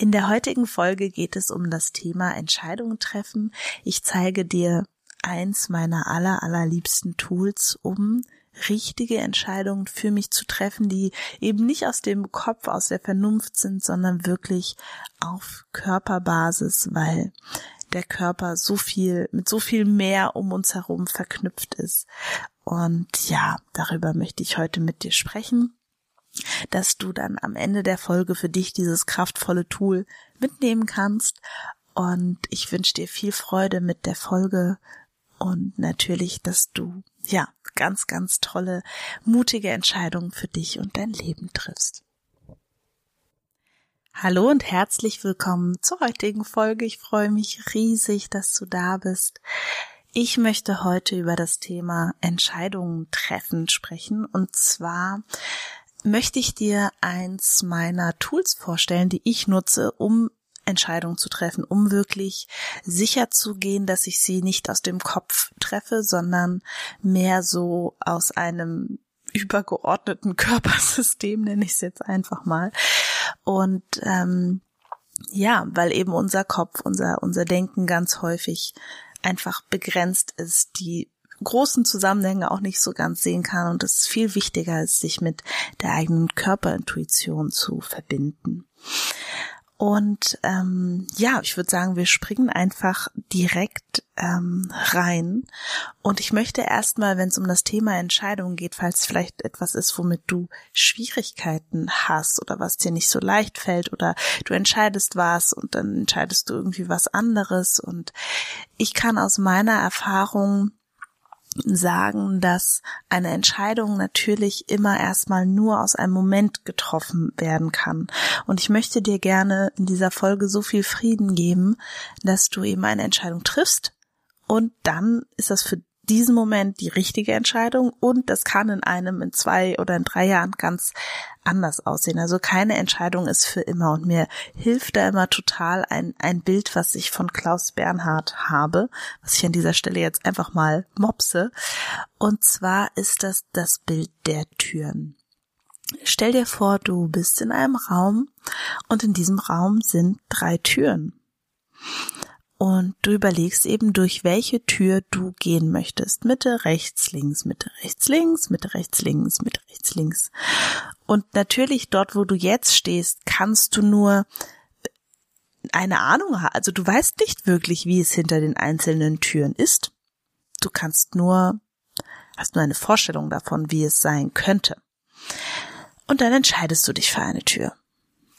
In der heutigen Folge geht es um das Thema Entscheidungen treffen. Ich zeige dir eins meiner aller, allerliebsten Tools, um richtige Entscheidungen für mich zu treffen, die eben nicht aus dem Kopf, aus der Vernunft sind, sondern wirklich auf Körperbasis, weil der Körper so viel, mit so viel mehr um uns herum verknüpft ist. Und ja, darüber möchte ich heute mit dir sprechen, dass du dann am Ende der Folge für dich dieses kraftvolle Tool mitnehmen kannst. Und ich wünsche dir viel Freude mit der Folge und natürlich, dass du ja ganz, ganz tolle, mutige Entscheidungen für dich und dein Leben triffst. Hallo und herzlich willkommen zur heutigen Folge. Ich freue mich riesig, dass du da bist. Ich möchte heute über das Thema Entscheidungen treffen sprechen und zwar möchte ich dir eins meiner Tools vorstellen, die ich nutze, um Entscheidungen zu treffen, um wirklich sicher zu gehen, dass ich sie nicht aus dem Kopf treffe, sondern mehr so aus einem übergeordneten Körpersystem, nenne ich es jetzt einfach mal. Und ähm, ja, weil eben unser Kopf, unser, unser Denken ganz häufig einfach begrenzt ist, die großen Zusammenhänge auch nicht so ganz sehen kann und es viel wichtiger ist, sich mit der eigenen Körperintuition zu verbinden. Und ähm, ja, ich würde sagen, wir springen einfach direkt ähm, rein. Und ich möchte erstmal, wenn es um das Thema Entscheidungen geht, falls vielleicht etwas ist, womit du Schwierigkeiten hast oder was dir nicht so leicht fällt oder du entscheidest was und dann entscheidest du irgendwie was anderes. Und ich kann aus meiner Erfahrung sagen, dass eine Entscheidung natürlich immer erstmal nur aus einem Moment getroffen werden kann. Und ich möchte dir gerne in dieser Folge so viel Frieden geben, dass du eben eine Entscheidung triffst und dann ist das für diesen Moment die richtige Entscheidung und das kann in einem, in zwei oder in drei Jahren ganz anders aussehen. Also keine Entscheidung ist für immer und mir hilft da immer total ein, ein Bild, was ich von Klaus Bernhard habe, was ich an dieser Stelle jetzt einfach mal mopse. Und zwar ist das das Bild der Türen. Stell dir vor, du bist in einem Raum und in diesem Raum sind drei Türen und du überlegst eben, durch welche Tür du gehen möchtest. Mitte, rechts, links, Mitte, rechts, links, Mitte, rechts, links, Mitte, rechts, links. Und natürlich dort, wo du jetzt stehst, kannst du nur eine Ahnung haben. Also du weißt nicht wirklich, wie es hinter den einzelnen Türen ist. Du kannst nur, hast nur eine Vorstellung davon, wie es sein könnte. Und dann entscheidest du dich für eine Tür.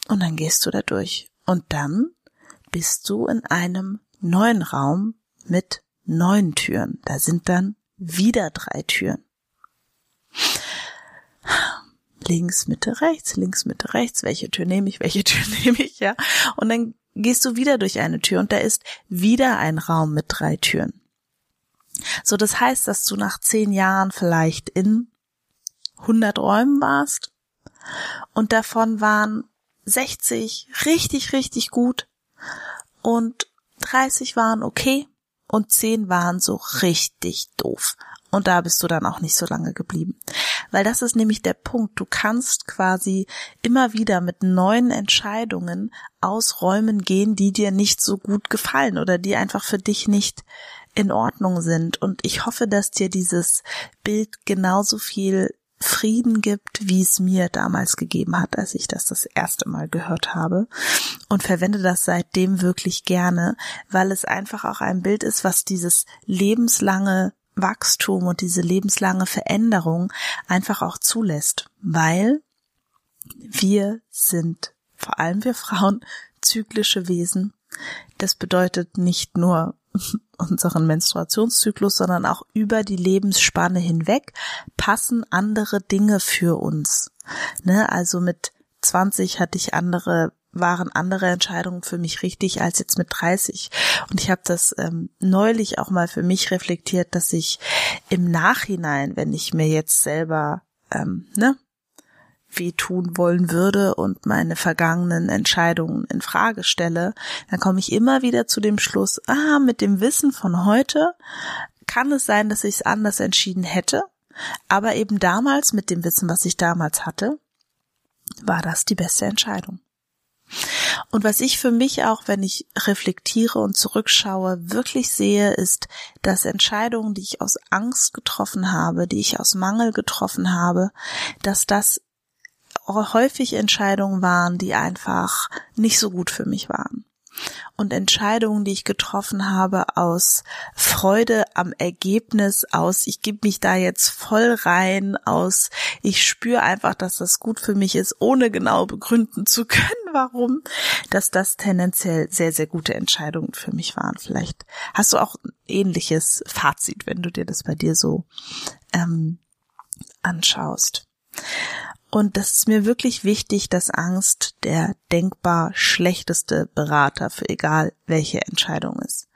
Und dann gehst du da durch. Und dann bist du in einem neuen Raum mit neun Türen. Da sind dann wieder drei Türen. Links, Mitte, rechts, links, Mitte, rechts. Welche Tür nehme ich? Welche Tür nehme ich? Ja. Und dann gehst du wieder durch eine Tür und da ist wieder ein Raum mit drei Türen. So, das heißt, dass du nach zehn Jahren vielleicht in 100 Räumen warst und davon waren 60 richtig, richtig gut und 30 waren okay und 10 waren so richtig doof. Und da bist du dann auch nicht so lange geblieben. Weil das ist nämlich der Punkt. Du kannst quasi immer wieder mit neuen Entscheidungen aus Räumen gehen, die dir nicht so gut gefallen oder die einfach für dich nicht in Ordnung sind. Und ich hoffe, dass dir dieses Bild genauso viel Frieden gibt, wie es mir damals gegeben hat, als ich das das erste Mal gehört habe und verwende das seitdem wirklich gerne, weil es einfach auch ein Bild ist, was dieses lebenslange Wachstum und diese lebenslange Veränderung einfach auch zulässt, weil wir sind, vor allem wir Frauen, zyklische Wesen. Das bedeutet nicht nur unseren Menstruationszyklus, sondern auch über die Lebensspanne hinweg passen andere Dinge für uns. Ne? Also mit 20 hatte ich andere waren andere Entscheidungen für mich richtig als jetzt mit 30. Und ich habe das ähm, neulich auch mal für mich reflektiert, dass ich im Nachhinein, wenn ich mir jetzt selber ähm, ne, weh tun wollen würde und meine vergangenen Entscheidungen in Frage stelle, dann komme ich immer wieder zu dem Schluss, ah, mit dem Wissen von heute kann es sein, dass ich es anders entschieden hätte, aber eben damals mit dem Wissen, was ich damals hatte, war das die beste Entscheidung. Und was ich für mich auch, wenn ich reflektiere und zurückschaue, wirklich sehe, ist, dass Entscheidungen, die ich aus Angst getroffen habe, die ich aus Mangel getroffen habe, dass das häufig Entscheidungen waren, die einfach nicht so gut für mich waren und Entscheidungen, die ich getroffen habe aus Freude am Ergebnis, aus ich gebe mich da jetzt voll rein, aus ich spüre einfach, dass das gut für mich ist, ohne genau begründen zu können, warum, dass das tendenziell sehr, sehr gute Entscheidungen für mich waren. Vielleicht hast du auch ein ähnliches Fazit, wenn du dir das bei dir so ähm, anschaust. Und das ist mir wirklich wichtig, dass Angst der denkbar schlechteste Berater für egal welche Entscheidung ist.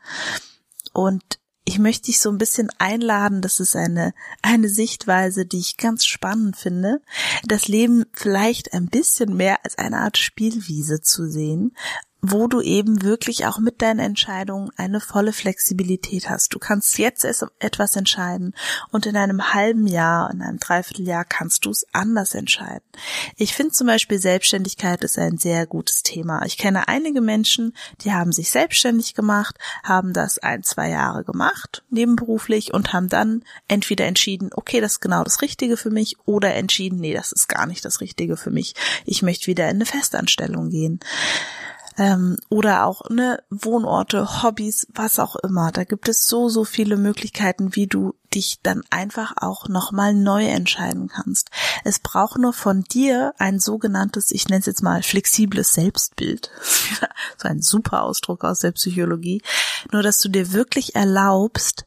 Und ich möchte dich so ein bisschen einladen, das ist eine, eine Sichtweise, die ich ganz spannend finde, das Leben vielleicht ein bisschen mehr als eine Art Spielwiese zu sehen wo du eben wirklich auch mit deinen Entscheidungen eine volle Flexibilität hast. Du kannst jetzt etwas entscheiden und in einem halben Jahr, in einem Dreivierteljahr kannst du es anders entscheiden. Ich finde zum Beispiel Selbstständigkeit ist ein sehr gutes Thema. Ich kenne einige Menschen, die haben sich selbstständig gemacht, haben das ein, zwei Jahre gemacht, nebenberuflich und haben dann entweder entschieden, okay, das ist genau das Richtige für mich oder entschieden, nee, das ist gar nicht das Richtige für mich. Ich möchte wieder in eine Festanstellung gehen ähm, oder auch ne Wohnorte, Hobbys, was auch immer. Da gibt es so so viele Möglichkeiten, wie du dich dann einfach auch nochmal neu entscheiden kannst. Es braucht nur von dir ein sogenanntes, ich nenne es jetzt mal flexibles Selbstbild. so ein super Ausdruck aus der Psychologie. Nur, dass du dir wirklich erlaubst,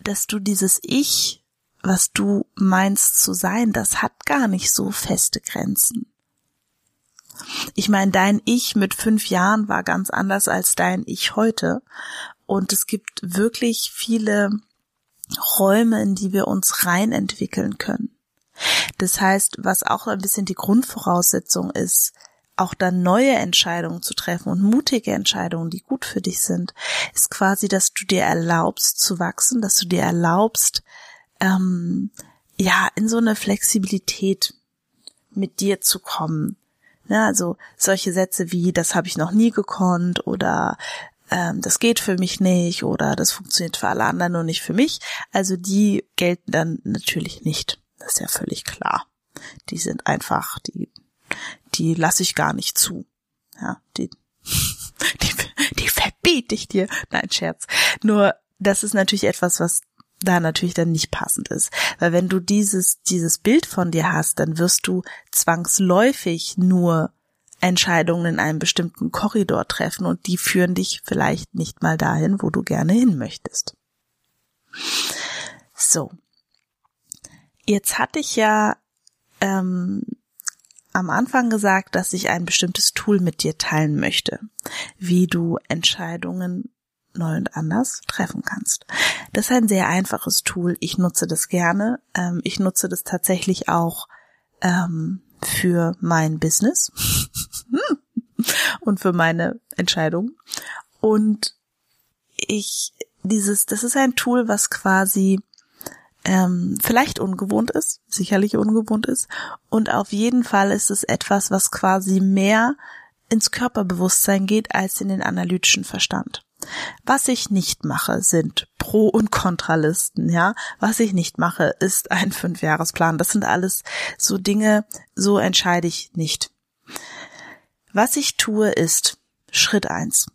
dass du dieses Ich, was du meinst zu sein, das hat gar nicht so feste Grenzen. Ich meine, dein Ich mit fünf Jahren war ganz anders als dein Ich heute. Und es gibt wirklich viele Räume, in die wir uns rein entwickeln können. Das heißt, was auch ein bisschen die Grundvoraussetzung ist, auch dann neue Entscheidungen zu treffen und mutige Entscheidungen, die gut für dich sind, ist quasi, dass du dir erlaubst zu wachsen, dass du dir erlaubst, ähm, ja, in so eine Flexibilität mit dir zu kommen, ja, also solche Sätze wie, das habe ich noch nie gekonnt oder ähm, das geht für mich nicht oder das funktioniert für alle anderen und nicht für mich. Also die gelten dann natürlich nicht. Das ist ja völlig klar. Die sind einfach, die, die lasse ich gar nicht zu. Ja, die, die, die verbiete ich dir. Nein, Scherz. Nur, das ist natürlich etwas, was da natürlich dann nicht passend ist. Weil wenn du dieses, dieses Bild von dir hast, dann wirst du zwangsläufig nur Entscheidungen in einem bestimmten Korridor treffen und die führen dich vielleicht nicht mal dahin, wo du gerne hin möchtest. So. Jetzt hatte ich ja ähm, am Anfang gesagt, dass ich ein bestimmtes Tool mit dir teilen möchte, wie du Entscheidungen neu und anders treffen kannst. Das ist ein sehr einfaches Tool. Ich nutze das gerne. Ähm, ich nutze das tatsächlich auch ähm, für mein Business und für meine Entscheidungen. Und ich, dieses, das ist ein Tool, was quasi ähm, vielleicht ungewohnt ist, sicherlich ungewohnt ist. Und auf jeden Fall ist es etwas, was quasi mehr ins Körperbewusstsein geht als in den analytischen Verstand. Was ich nicht mache, sind Pro- und Kontralisten, ja. Was ich nicht mache, ist ein Fünfjahresplan. Das sind alles so Dinge, so entscheide ich nicht. Was ich tue, ist Schritt eins.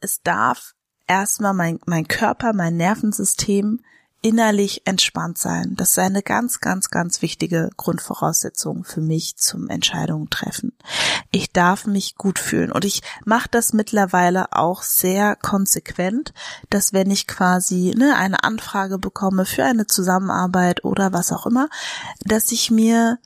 Es darf erstmal mein, mein Körper, mein Nervensystem innerlich entspannt sein. Das ist eine ganz, ganz, ganz wichtige Grundvoraussetzung für mich zum Entscheidungen treffen. Ich darf mich gut fühlen und ich mache das mittlerweile auch sehr konsequent, dass wenn ich quasi ne, eine Anfrage bekomme für eine Zusammenarbeit oder was auch immer, dass ich mir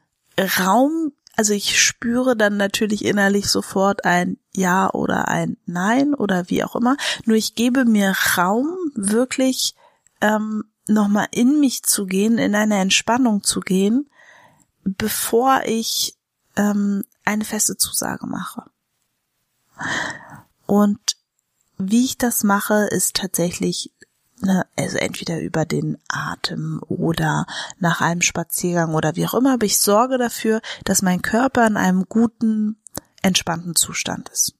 Raum also ich spüre dann natürlich innerlich sofort ein Ja oder ein Nein oder wie auch immer. Nur ich gebe mir Raum, wirklich ähm, nochmal in mich zu gehen, in eine Entspannung zu gehen, bevor ich ähm, eine feste Zusage mache. Und wie ich das mache, ist tatsächlich ne, also entweder über den Atem oder nach einem Spaziergang oder wie auch immer, aber ich sorge dafür, dass mein Körper in einem guten, entspannten Zustand ist.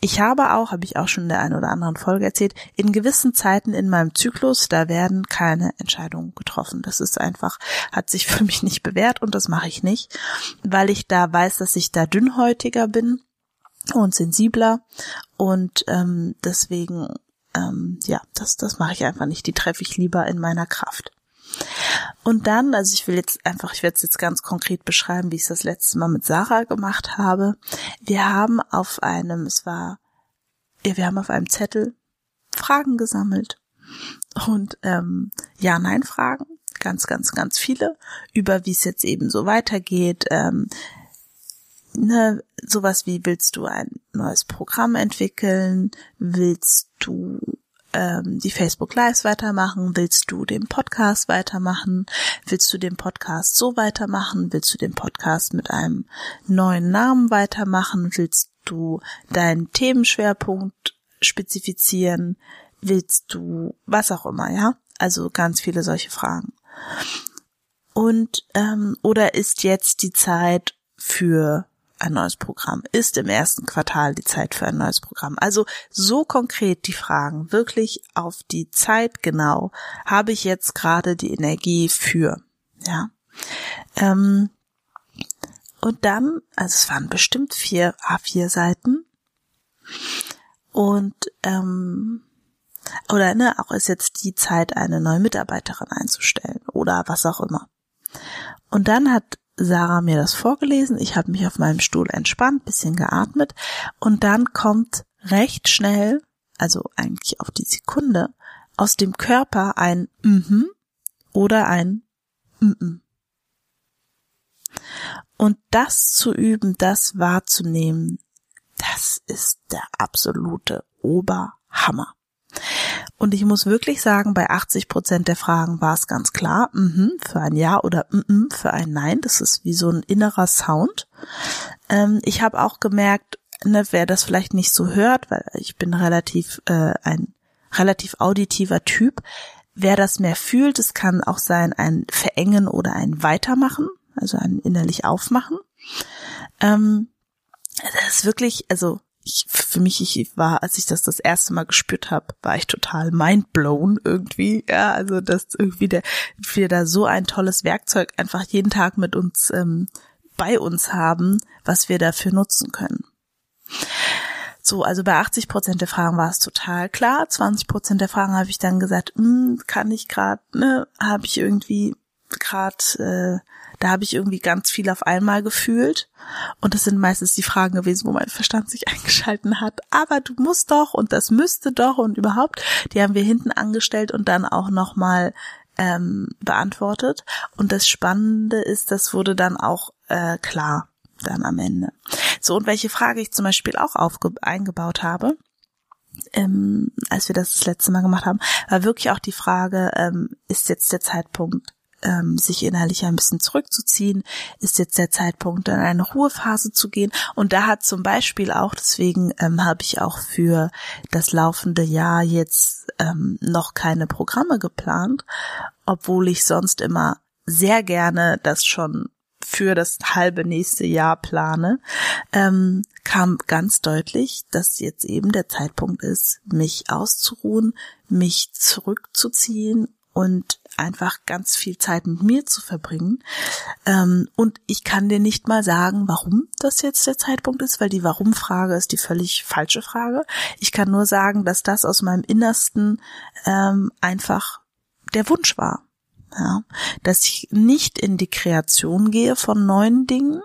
Ich habe auch, habe ich auch schon in der einen oder anderen Folge erzählt, in gewissen Zeiten in meinem Zyklus, da werden keine Entscheidungen getroffen. Das ist einfach, hat sich für mich nicht bewährt und das mache ich nicht, weil ich da weiß, dass ich da dünnhäutiger bin und sensibler und ähm, deswegen ähm, ja, das, das mache ich einfach nicht. Die treffe ich lieber in meiner Kraft. Und dann, also ich will jetzt einfach, ich werde es jetzt ganz konkret beschreiben, wie ich es das letzte Mal mit Sarah gemacht habe. Wir haben auf einem, es war, ja, wir haben auf einem Zettel Fragen gesammelt und ähm, Ja-Nein-Fragen, ganz, ganz, ganz viele über, wie es jetzt eben so weitergeht. Ähm, ne, sowas wie willst du ein neues Programm entwickeln, willst du ähm, die Facebook Lives weitermachen, willst du den Podcast weitermachen, willst du den Podcast so weitermachen, willst du den Podcast mit einem neuen Namen weitermachen, willst du deinen Themenschwerpunkt spezifizieren, willst du was auch immer, ja? Also ganz viele solche Fragen. Und ähm, oder ist jetzt die Zeit für ein neues Programm? Ist im ersten Quartal die Zeit für ein neues Programm? Also so konkret die Fragen, wirklich auf die Zeit genau, habe ich jetzt gerade die Energie für, ja. Ähm, und dann, also es waren bestimmt vier A4 Seiten und ähm, oder ne, auch ist jetzt die Zeit, eine neue Mitarbeiterin einzustellen oder was auch immer. Und dann hat Sarah mir das vorgelesen, ich habe mich auf meinem Stuhl entspannt, bisschen geatmet und dann kommt recht schnell, also eigentlich auf die Sekunde, aus dem Körper ein mhm oder ein mhm. Und das zu üben, das wahrzunehmen, das ist der absolute Oberhammer. Und ich muss wirklich sagen, bei 80 Prozent der Fragen war es ganz klar, mhm, für ein Ja oder mhm, für ein Nein. Das ist wie so ein innerer Sound. Ähm, ich habe auch gemerkt, ne, wer das vielleicht nicht so hört, weil ich bin relativ äh, ein relativ auditiver Typ. Wer das mehr fühlt, es kann auch sein ein Verengen oder ein Weitermachen, also ein innerlich Aufmachen. Ähm, das ist wirklich, also ich, für mich, ich war, als ich das das erste Mal gespürt habe, war ich total mindblown irgendwie. Ja, also dass irgendwie der, wir da so ein tolles Werkzeug einfach jeden Tag mit uns ähm, bei uns haben, was wir dafür nutzen können. So, also bei 80 Prozent der Fragen war es total klar. 20 Prozent der Fragen habe ich dann gesagt, hm, kann ich gerade, ne, habe ich irgendwie gerade äh, da habe ich irgendwie ganz viel auf einmal gefühlt. Und das sind meistens die Fragen gewesen, wo mein Verstand sich eingeschalten hat. Aber du musst doch und das müsste doch und überhaupt. Die haben wir hinten angestellt und dann auch nochmal ähm, beantwortet. Und das Spannende ist, das wurde dann auch äh, klar dann am Ende. So, und welche Frage ich zum Beispiel auch aufge eingebaut habe, ähm, als wir das das letzte Mal gemacht haben, war wirklich auch die Frage, ähm, ist jetzt der Zeitpunkt ähm, sich innerlich ein bisschen zurückzuziehen, ist jetzt der Zeitpunkt, in eine Ruhephase zu gehen. Und da hat zum Beispiel auch, deswegen ähm, habe ich auch für das laufende Jahr jetzt ähm, noch keine Programme geplant, obwohl ich sonst immer sehr gerne das schon für das halbe nächste Jahr plane, ähm, kam ganz deutlich, dass jetzt eben der Zeitpunkt ist, mich auszuruhen, mich zurückzuziehen und einfach ganz viel Zeit mit mir zu verbringen. Ähm, und ich kann dir nicht mal sagen, warum das jetzt der Zeitpunkt ist, weil die Warum-Frage ist die völlig falsche Frage. Ich kann nur sagen, dass das aus meinem Innersten ähm, einfach der Wunsch war. Ja, dass ich nicht in die Kreation gehe von neuen Dingen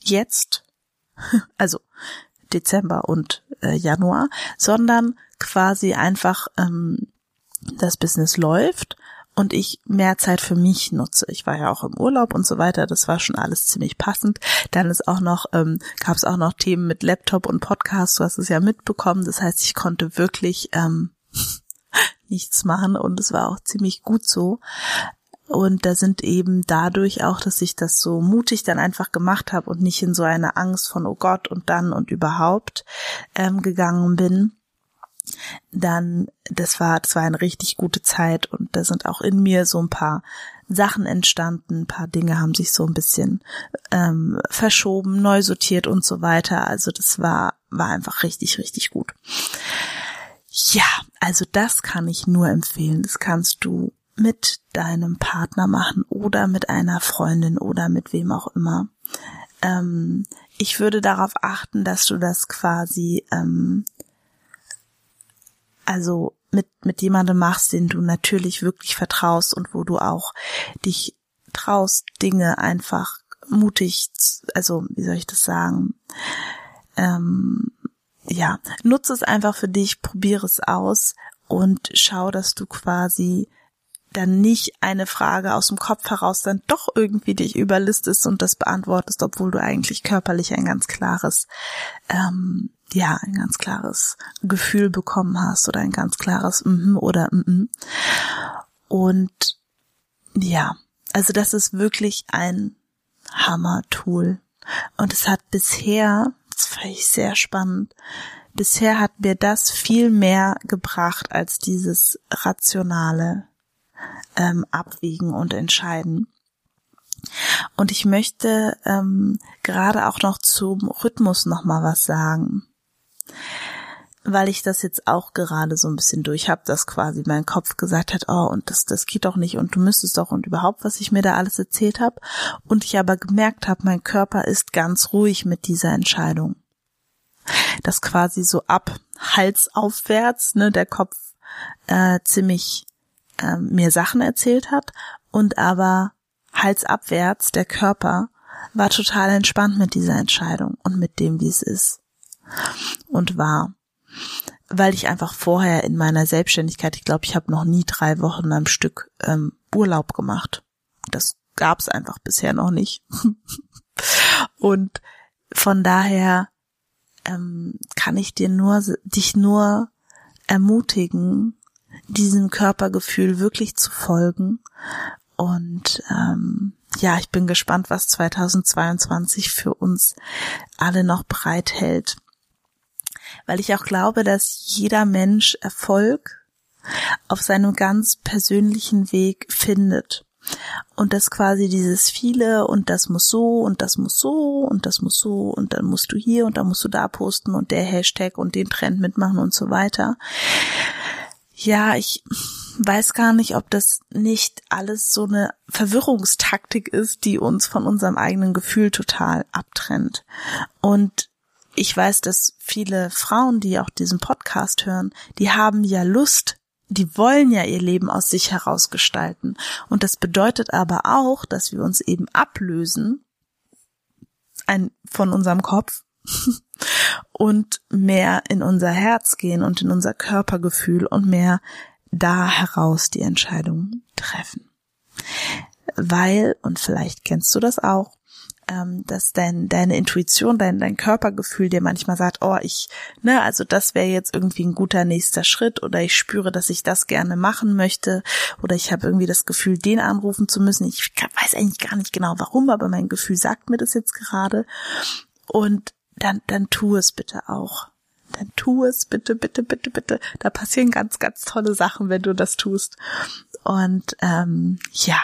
jetzt, also Dezember und äh, Januar, sondern quasi einfach ähm, das Business läuft und ich mehr Zeit für mich nutze. Ich war ja auch im Urlaub und so weiter, das war schon alles ziemlich passend. Dann ist auch noch, ähm, gab es auch noch Themen mit Laptop und Podcast, du hast es ja mitbekommen. Das heißt, ich konnte wirklich ähm, nichts machen und es war auch ziemlich gut so. Und da sind eben dadurch auch, dass ich das so mutig dann einfach gemacht habe und nicht in so eine Angst von, oh Gott, und dann und überhaupt ähm, gegangen bin, dann, das war, das war eine richtig gute Zeit und da sind auch in mir so ein paar Sachen entstanden, ein paar Dinge haben sich so ein bisschen ähm, verschoben, neu sortiert und so weiter. Also das war, war einfach richtig, richtig gut. Ja, also das kann ich nur empfehlen. Das kannst du mit deinem Partner machen oder mit einer Freundin oder mit wem auch immer. Ähm, ich würde darauf achten, dass du das quasi ähm, also mit, mit jemandem machst, den du natürlich wirklich vertraust und wo du auch dich traust, Dinge einfach mutig, also wie soll ich das sagen, ähm, ja, nutze es einfach für dich, probiere es aus und schau, dass du quasi dann nicht eine Frage aus dem Kopf heraus dann doch irgendwie dich überlistest und das beantwortest, obwohl du eigentlich körperlich ein ganz klares ähm, ja, ein ganz klares Gefühl bekommen hast oder ein ganz klares mhm oder mhm. Und ja, also das ist wirklich ein Hammer-Tool. Und es hat bisher, das fand ich sehr spannend, bisher hat mir das viel mehr gebracht als dieses rationale ähm, Abwägen und Entscheiden. Und ich möchte ähm, gerade auch noch zum Rhythmus noch mal was sagen weil ich das jetzt auch gerade so ein bisschen durch habe, dass quasi mein Kopf gesagt hat, oh, und das, das geht doch nicht und du müsstest doch und überhaupt, was ich mir da alles erzählt habe. Und ich aber gemerkt habe, mein Körper ist ganz ruhig mit dieser Entscheidung. Dass quasi so ab Hals aufwärts, ne, der Kopf äh, ziemlich äh, mir Sachen erzählt hat und aber Hals abwärts der Körper war total entspannt mit dieser Entscheidung und mit dem, wie es ist und war. Weil ich einfach vorher in meiner Selbstständigkeit, ich glaube, ich habe noch nie drei Wochen am Stück ähm, Urlaub gemacht. Das gab's einfach bisher noch nicht. und von daher ähm, kann ich dir nur dich nur ermutigen, diesem Körpergefühl wirklich zu folgen. Und ähm, ja, ich bin gespannt, was 2022 für uns alle noch bereithält weil ich auch glaube, dass jeder Mensch Erfolg auf seinem ganz persönlichen Weg findet. Und dass quasi dieses viele und das muss so und das muss so und das muss so und dann musst du hier und dann musst du da posten und der Hashtag und den Trend mitmachen und so weiter. Ja, ich weiß gar nicht, ob das nicht alles so eine Verwirrungstaktik ist, die uns von unserem eigenen Gefühl total abtrennt. Und ich weiß, dass viele Frauen, die auch diesen Podcast hören, die haben ja Lust, die wollen ja ihr Leben aus sich heraus gestalten. Und das bedeutet aber auch, dass wir uns eben ablösen ein, von unserem Kopf und mehr in unser Herz gehen und in unser Körpergefühl und mehr da heraus die Entscheidung treffen. Weil, und vielleicht kennst du das auch, ähm, dass dein, deine Intuition, dein, dein Körpergefühl dir manchmal sagt, oh, ich, ne, also das wäre jetzt irgendwie ein guter nächster Schritt oder ich spüre, dass ich das gerne machen möchte oder ich habe irgendwie das Gefühl, den anrufen zu müssen. Ich weiß eigentlich gar nicht genau warum, aber mein Gefühl sagt mir das jetzt gerade. Und dann, dann tu es bitte auch. Dann tu es bitte, bitte, bitte, bitte. Da passieren ganz, ganz tolle Sachen, wenn du das tust. Und ähm, ja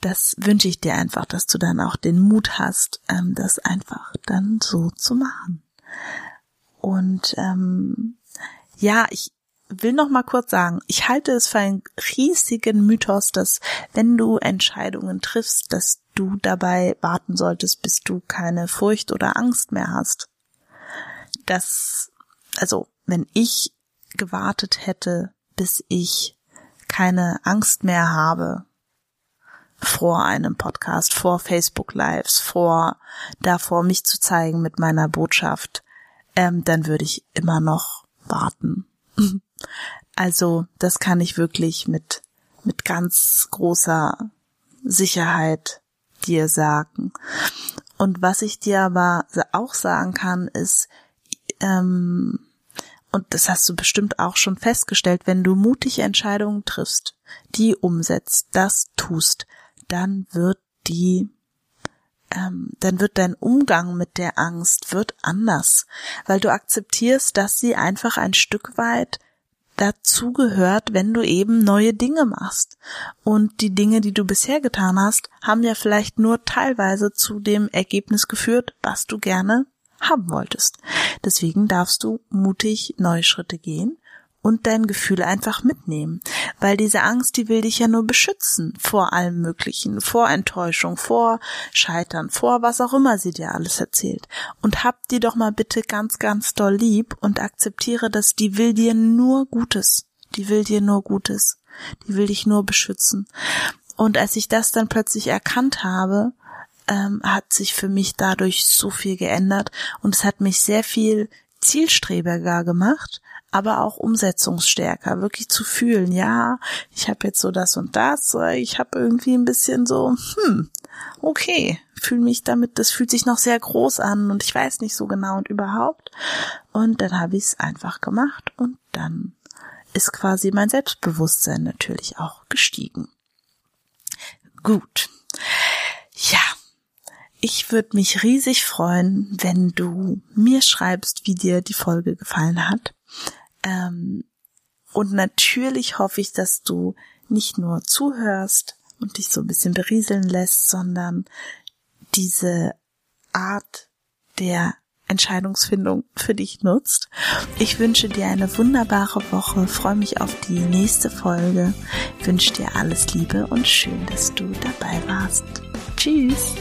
das wünsche ich dir einfach, dass du dann auch den Mut hast, ähm, das einfach dann so zu machen. Und ähm, ja, ich will noch mal kurz sagen, ich halte es für einen riesigen Mythos, dass wenn du Entscheidungen triffst, dass du dabei warten solltest, bis du keine Furcht oder Angst mehr hast. Das, also, wenn ich gewartet hätte, bis ich keine Angst mehr habe, vor einem Podcast, vor Facebook Lives, vor davor mich zu zeigen mit meiner Botschaft, ähm, dann würde ich immer noch warten. Also, das kann ich wirklich mit, mit ganz großer Sicherheit dir sagen. Und was ich dir aber auch sagen kann, ist, ähm, und das hast du bestimmt auch schon festgestellt, wenn du mutige Entscheidungen triffst, die umsetzt, das tust, dann wird die, ähm, dann wird dein Umgang mit der Angst wird anders, weil du akzeptierst, dass sie einfach ein Stück weit dazu gehört, wenn du eben neue Dinge machst. Und die Dinge, die du bisher getan hast, haben ja vielleicht nur teilweise zu dem Ergebnis geführt, was du gerne haben wolltest. Deswegen darfst du mutig neue Schritte gehen und dein Gefühl einfach mitnehmen. Weil diese Angst, die will dich ja nur beschützen vor allem Möglichen, vor Enttäuschung, vor Scheitern, vor was auch immer sie dir alles erzählt. Und hab die doch mal bitte ganz, ganz doll lieb und akzeptiere, dass die will dir nur Gutes. Die will dir nur Gutes. Die will dich nur beschützen. Und als ich das dann plötzlich erkannt habe, ähm, hat sich für mich dadurch so viel geändert und es hat mich sehr viel zielstrebiger gemacht, aber auch umsetzungsstärker, wirklich zu fühlen, ja, ich habe jetzt so das und das, ich habe irgendwie ein bisschen so, hm, okay, fühle mich damit, das fühlt sich noch sehr groß an und ich weiß nicht so genau und überhaupt. Und dann habe ich es einfach gemacht und dann ist quasi mein Selbstbewusstsein natürlich auch gestiegen. Gut. Ja, ich würde mich riesig freuen, wenn du mir schreibst, wie dir die Folge gefallen hat. Ähm, und natürlich hoffe ich, dass du nicht nur zuhörst und dich so ein bisschen berieseln lässt, sondern diese Art der Entscheidungsfindung für dich nutzt. Ich wünsche dir eine wunderbare Woche, freue mich auf die nächste Folge, wünsche dir alles Liebe und schön, dass du dabei warst. Tschüss!